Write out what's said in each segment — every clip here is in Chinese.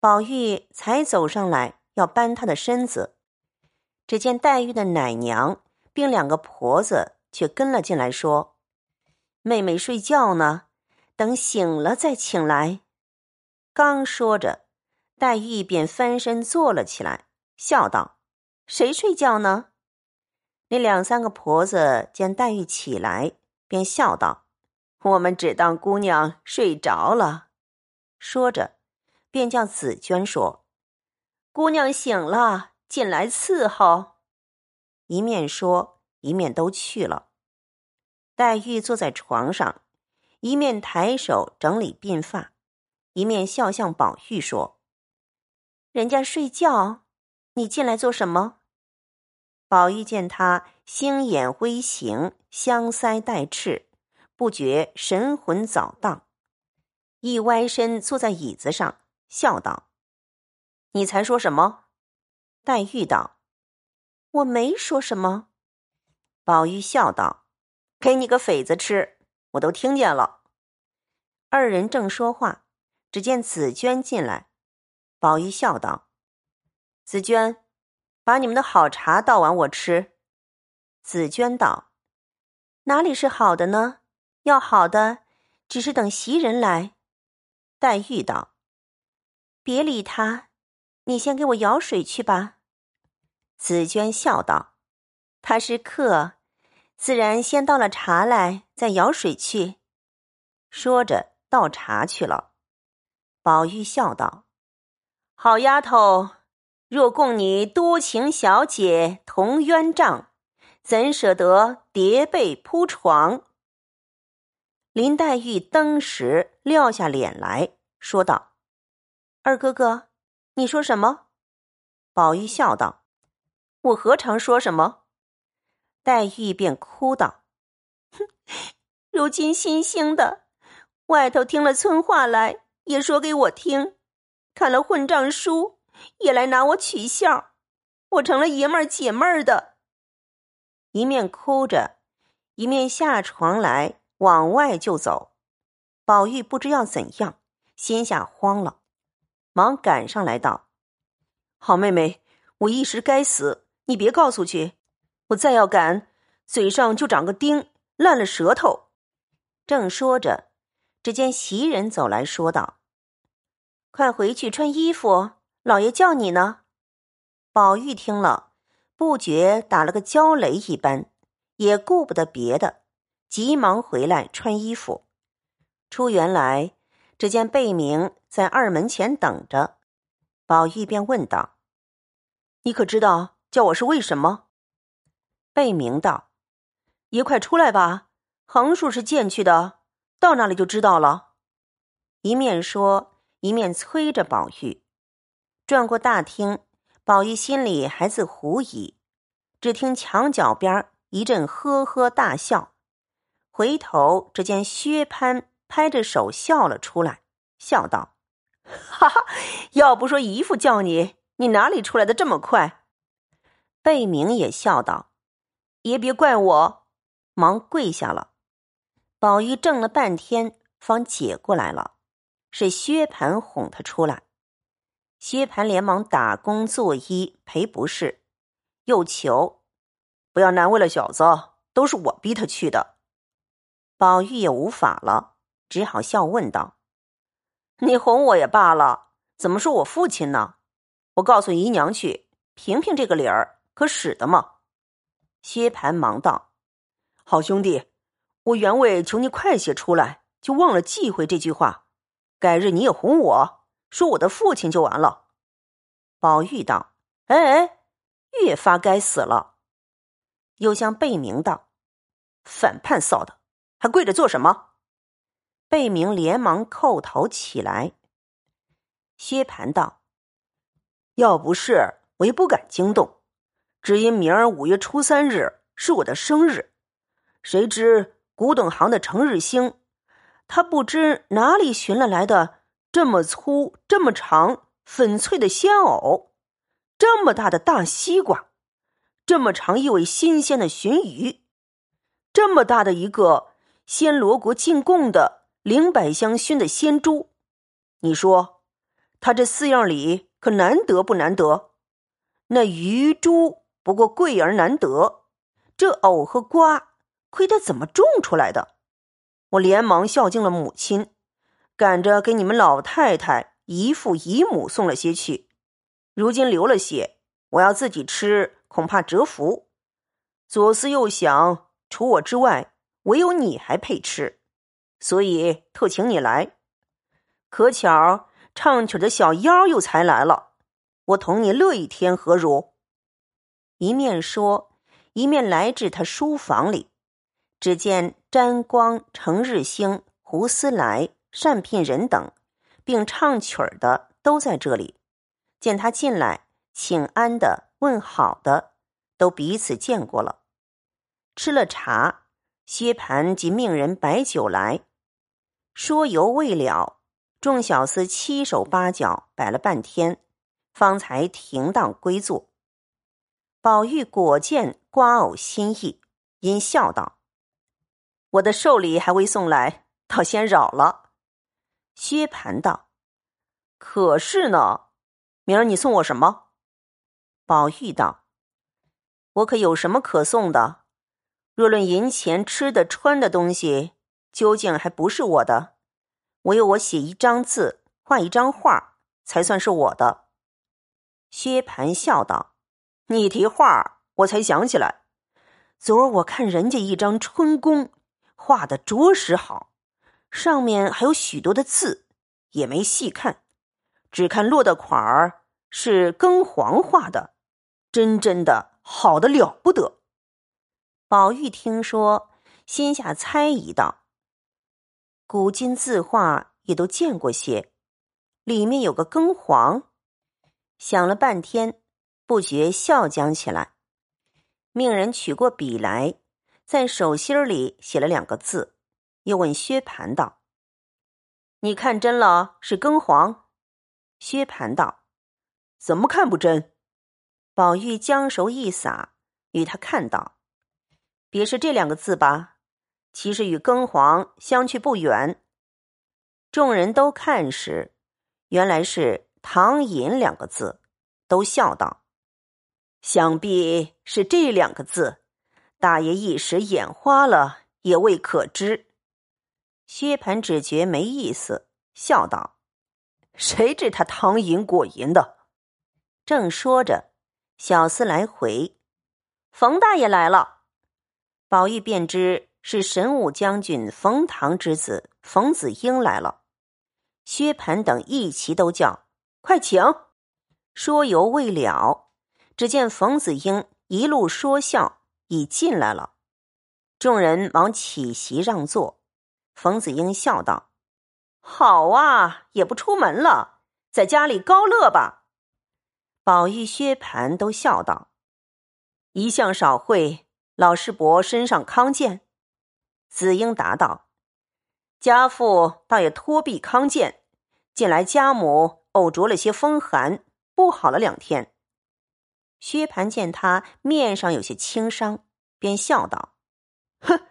宝玉才走上来要搬他的身子，只见黛玉的奶娘并两个婆子却跟了进来，说：“妹妹睡觉呢，等醒了再请来。”刚说着，黛玉便翻身坐了起来，笑道：“谁睡觉呢？”那两三个婆子见黛玉起来，便笑道：“我们只当姑娘睡着了。”说着，便叫紫娟说：“姑娘醒了，进来伺候。”一面说，一面都去了。黛玉坐在床上，一面抬手整理鬓发，一面笑向宝玉说：“人家睡觉，你进来做什么？”宝玉见他星眼微行，香腮带赤，不觉神魂早荡，一歪身坐在椅子上，笑道：“你才说什么？”黛玉道：“我没说什么。”宝玉笑道：“给你个匪子吃，我都听见了。”二人正说话，只见紫娟进来，宝玉笑道：“紫娟。”把你们的好茶倒碗我吃。紫娟道：“哪里是好的呢？要好的，只是等袭人来。”黛玉道：“别理他，你先给我舀水去吧。”紫娟笑道：“他是客，自然先倒了茶来，再舀水去。”说着倒茶去了。宝玉笑道：“好丫头。”若供你多情小姐同鸳帐，怎舍得叠被铺床？林黛玉登时撂下脸来说道：“二哥哥，你说什么？”宝玉笑道：“我何尝说什么？”黛玉便哭道：“哼，如今新兴的，外头听了村话来，也说给我听，看了混账书。”也来拿我取笑，我成了爷们儿解闷儿的。一面哭着，一面下床来往外就走。宝玉不知要怎样，心下慌了，忙赶上来道：“好妹妹，我一时该死，你别告诉去。我再要赶，嘴上就长个钉，烂了舌头。”正说着，只见袭人走来说道：“快回去穿衣服。”老爷叫你呢，宝玉听了，不觉打了个焦雷一般，也顾不得别的，急忙回来穿衣服。出园来，只见贝明在二门前等着，宝玉便问道：“你可知道叫我是为什么？”贝明道：“爷快出来吧，横竖是见去的，到那里就知道了。”一面说，一面催着宝玉。转过大厅，宝玉心里还自狐疑，只听墙角边一阵呵呵大笑，回头只见薛蟠拍着手笑了出来，笑道：“哈哈，要不说姨父叫你，你哪里出来的这么快？”贝明也笑道：“爷别怪我。”忙跪下了。宝玉怔了半天，方解过来了，是薛蟠哄他出来。薛蟠连忙打工作揖赔不是，又求不要难为了小子，都是我逼他去的。宝玉也无法了，只好笑问道：“你哄我也罢了，怎么说我父亲呢？我告诉姨娘去评评这个理儿，可使得吗？”薛蟠忙道：“好兄弟，我原为求你快些出来，就忘了忌讳这句话。改日你也哄我。”说我的父亲就完了。宝玉道：“哎哎，越发该死了。”又向贝明道：“反叛臊的，还跪着做什么？”贝明连忙叩头起来。薛蟠道：“要不是我也不敢惊动，只因明儿五月初三日是我的生日，谁知古董行的程日兴，他不知哪里寻了来的。”这么粗、这么长、粉脆的鲜藕，这么大的大西瓜，这么长一尾新鲜的鲟鱼，这么大的一个暹罗国进贡的灵柏香熏的鲜猪，你说他这四样里可难得不难得？那鱼猪不过贵而难得，这藕和瓜亏他怎么种出来的？我连忙孝敬了母亲，赶着给你们老太太、姨父、姨母送了些去。如今留了些，我要自己吃，恐怕折福。左思右想，除我之外，唯有你还配吃，所以特请你来。可巧唱曲的小妖又才来了，我同你乐一天何如？一面说，一面来至他书房里。只见沾光、程日兴、胡思来、单聘仁等，并唱曲儿的都在这里。见他进来，请安的、问好的，都彼此见过了。吃了茶，薛蟠即命人摆酒来，说犹未了，众小厮七手八脚摆了半天，方才停当归坐。宝玉果见瓜藕心意，因笑道。我的寿礼还未送来，倒先扰了。薛蟠道：“可是呢，明儿你送我什么？”宝玉道：“我可有什么可送的？若论银钱、吃的、穿的东西，究竟还不是我的。唯有我写一张字、画一张画，才算是我的。”薛蟠笑道：“你提画，我才想起来，昨儿我看人家一张春宫。”画的着实好，上面还有许多的字，也没细看，只看落的款儿是庚黄画的，真真的好的了不得。宝玉听说，心下猜疑道：“古今字画也都见过些，里面有个庚黄。”想了半天，不觉笑将起来，命人取过笔来。在手心里写了两个字，又问薛蟠道：“你看真了是庚黄？”薛蟠道：“怎么看不真？”宝玉将手一撒，与他看到：“别是这两个字吧？其实与庚黄相去不远。”众人都看时，原来是“唐寅”两个字，都笑道：“想必是这两个字。”大爷一时眼花了，也未可知。薛蟠只觉没意思，笑道：“谁知他唐寅果寅的？”正说着，小厮来回，冯大爷来了。宝玉便知是神武将军冯唐之子冯子英来了。薛蟠等一齐都叫：“快请！”说犹未了，只见冯子英一路说笑。已进来了，众人忙起席让座。冯子英笑道：“好啊，也不出门了，在家里高乐吧。”宝玉、薛蟠都笑道：“一向少会，老师伯身上康健。”子英答道：“家父倒也托臂康健，近来家母偶着了些风寒，不好了两天。”薛蟠见他面上有些轻伤，便笑道：“哼，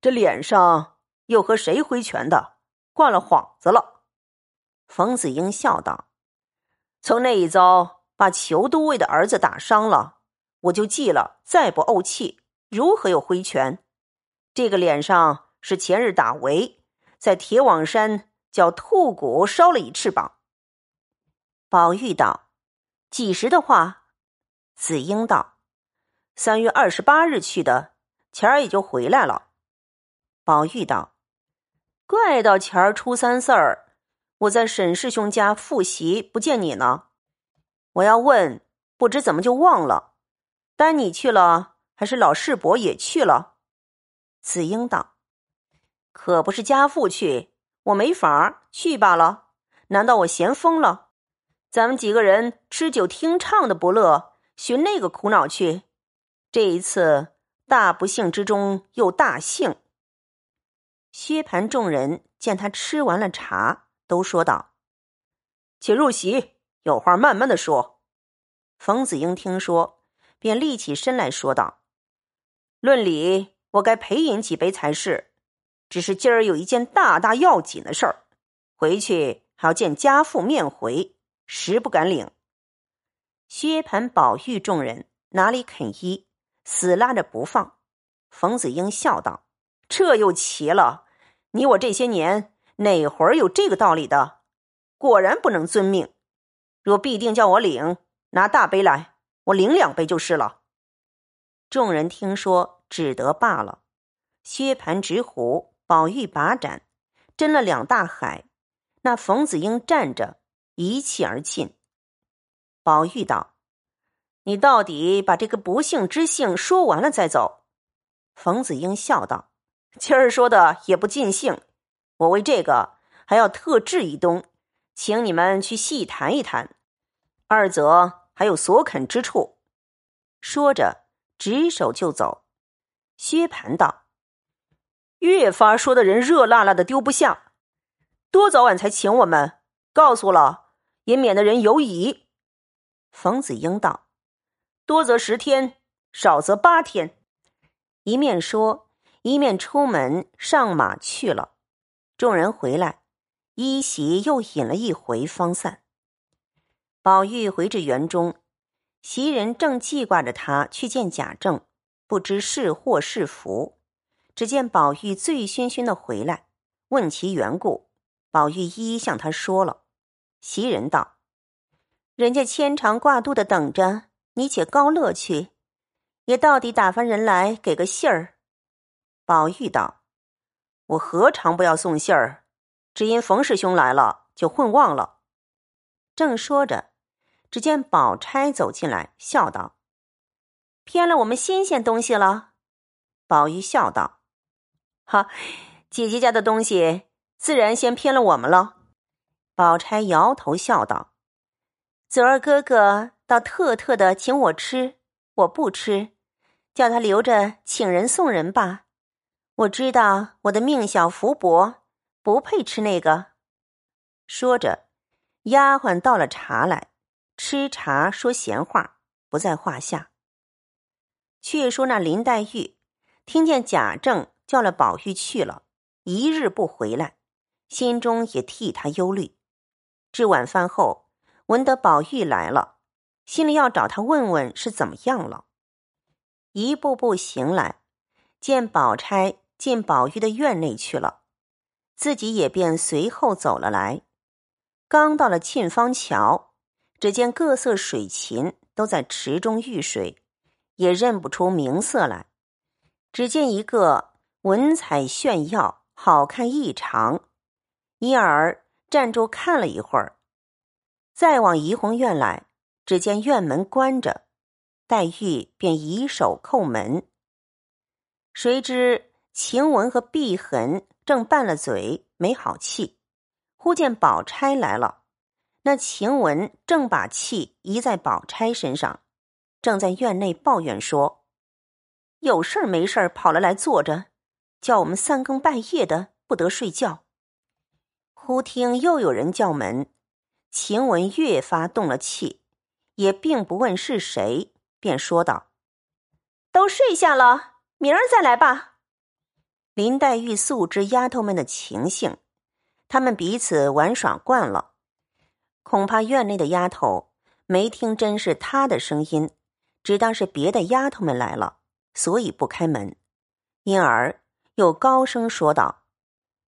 这脸上又和谁挥拳的？挂了幌子了。”冯子英笑道：“从那一遭把裘都尉的儿子打伤了，我就记了，再不怄气，如何又挥拳？这个脸上是前日打围，在铁网山叫兔骨烧了一翅膀。”宝玉道：“几时的话？”子英道：“三月二十八日去的，前儿也就回来了。”宝玉道：“怪到前儿初三四儿，我在沈师兄家复习，不见你呢。我要问，不知怎么就忘了。单你去了，还是老世伯也去了？”子英道：“可不是家父去，我没法儿去罢了。难道我闲疯了？咱们几个人吃酒听唱的不乐。”寻那个苦恼去，这一次大不幸之中又大幸。薛蟠众人见他吃完了茶，都说道：“且入席，有话慢慢的说。”冯子英听说，便立起身来说道：“论理，我该陪饮几杯才是，只是今儿有一件大大要紧的事儿，回去还要见家父面回，实不敢领。薛蟠、宝玉众人哪里肯依，死拉着不放。冯子英笑道：“这又奇了，你我这些年哪会儿有这个道理的？果然不能遵命。若必定叫我领，拿大杯来，我领两杯就是了。”众人听说，只得罢了。薛蟠执壶，宝玉把盏，斟了两大海。那冯子英站着，一气而尽。宝玉道：“你到底把这个不幸之幸说完了再走。”冯子英笑道：“今儿说的也不尽兴，我为这个还要特制一东，请你们去细谈一谈。二则还有所肯之处。”说着，执手就走。薛蟠道：“越发说的人热辣辣的丢不下，多早晚才请我们？告诉了，也免得人犹疑。”冯子英道：“多则十天，少则八天。”一面说，一面出门上马去了。众人回来，依席又饮了一回，方散。宝玉回至园中，袭人正记挂着他去见贾政，不知是祸是福。只见宝玉醉醺醺的回来，问其缘故，宝玉一一向他说了。袭人道：“人家牵肠挂肚的等着你，且高乐去。”也到底打发人来给个信儿。宝玉道：“我何尝不要送信儿？只因冯师兄来了，就混忘了。”正说着，只见宝钗走进来，笑道：“偏了我们新鲜东西了。”宝玉笑道：“哈，姐姐家的东西，自然先偏了我们了。”宝钗摇头笑道：“昨儿哥哥倒特特的请我吃。”我不吃，叫他留着请人送人吧。我知道我的命小福薄，不配吃那个。说着，丫鬟倒了茶来，吃茶说闲话不在话下。却说那林黛玉听见贾政叫了宝玉去了，一日不回来，心中也替他忧虑。至晚饭后，闻得宝玉来了。心里要找他问问是怎么样了，一步步行来，见宝钗进宝玉的院内去了，自己也便随后走了来。刚到了沁芳桥，只见各色水禽都在池中浴水，也认不出名色来。只见一个文采炫耀，好看异常，因而站住看了一会儿，再往怡红院来。只见院门关着，黛玉便以手叩门。谁知晴雯和碧痕正拌了嘴，没好气。忽见宝钗来了，那晴雯正把气移在宝钗身上，正在院内抱怨说：“有事儿没事儿跑了来坐着，叫我们三更半夜的不得睡觉。”忽听又有人叫门，晴雯越发动了气。也并不问是谁，便说道：“都睡下了，明儿再来吧。”林黛玉素知丫头们的情形，她们彼此玩耍惯了，恐怕院内的丫头没听真是她的声音，只当是别的丫头们来了，所以不开门，因而又高声说道：“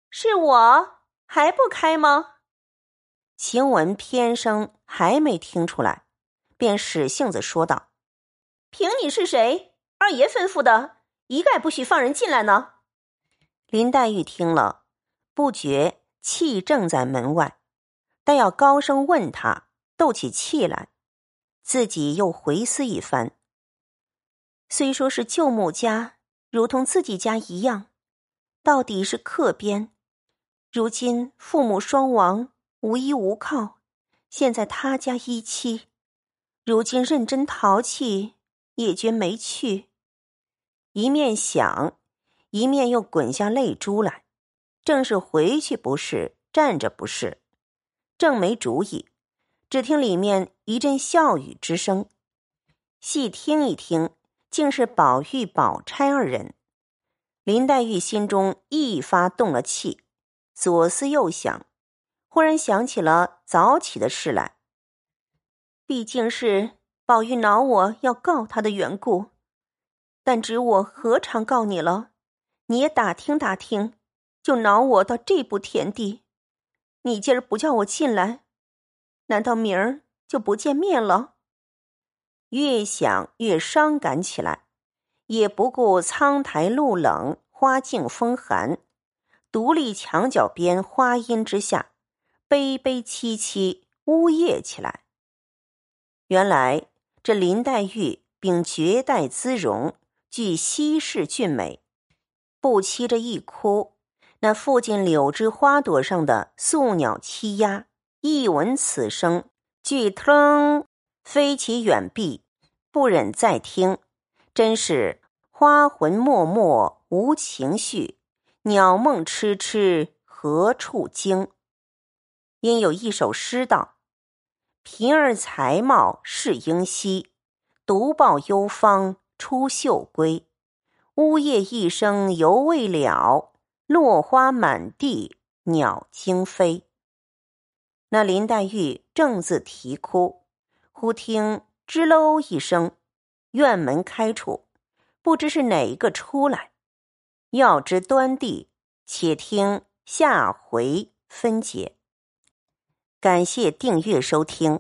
是我还不开吗？”晴雯偏生还没听出来。便使性子说道：“凭你是谁，二爷吩咐的，一概不许放人进来呢。”林黛玉听了，不觉气正在门外，但要高声问他，斗起气来，自己又回思一番。虽说是舅母家，如同自己家一样，到底是客边。如今父母双亡，无依无靠，现在他家一妻。如今认真淘气，也觉没趣。一面想，一面又滚下泪珠来。正是回去不是，站着不是，正没主意。只听里面一阵笑语之声，细听一听，竟是宝玉、宝钗二人。林黛玉心中一发动了气，左思右想，忽然想起了早起的事来，毕竟是宝玉恼我要告他的缘故。但只我何尝告你了？你也打听打听，就恼我到这步田地。你今儿不叫我进来，难道明儿就不见面了？越想越伤感起来，也不顾苍苔露冷，花径风寒，独立墙角边花荫之下，悲悲戚戚呜咽起来。原来这林黛玉秉绝代姿容，具稀世俊美，不期这一哭，那附近柳枝花朵上的宿鸟栖鸦，一闻此声，俱腾。飞起远避，不忍再听，真是花魂脉脉无情绪，鸟梦痴痴何处惊？因有一首诗道：“平儿才貌是英稀，独抱幽芳出岫归。呜咽一声犹未了，落花满地鸟惊飞。”那林黛玉正自啼哭。忽听吱喽一声，院门开处，不知是哪一个出来。要知端地，且听下回分解。感谢订阅收听。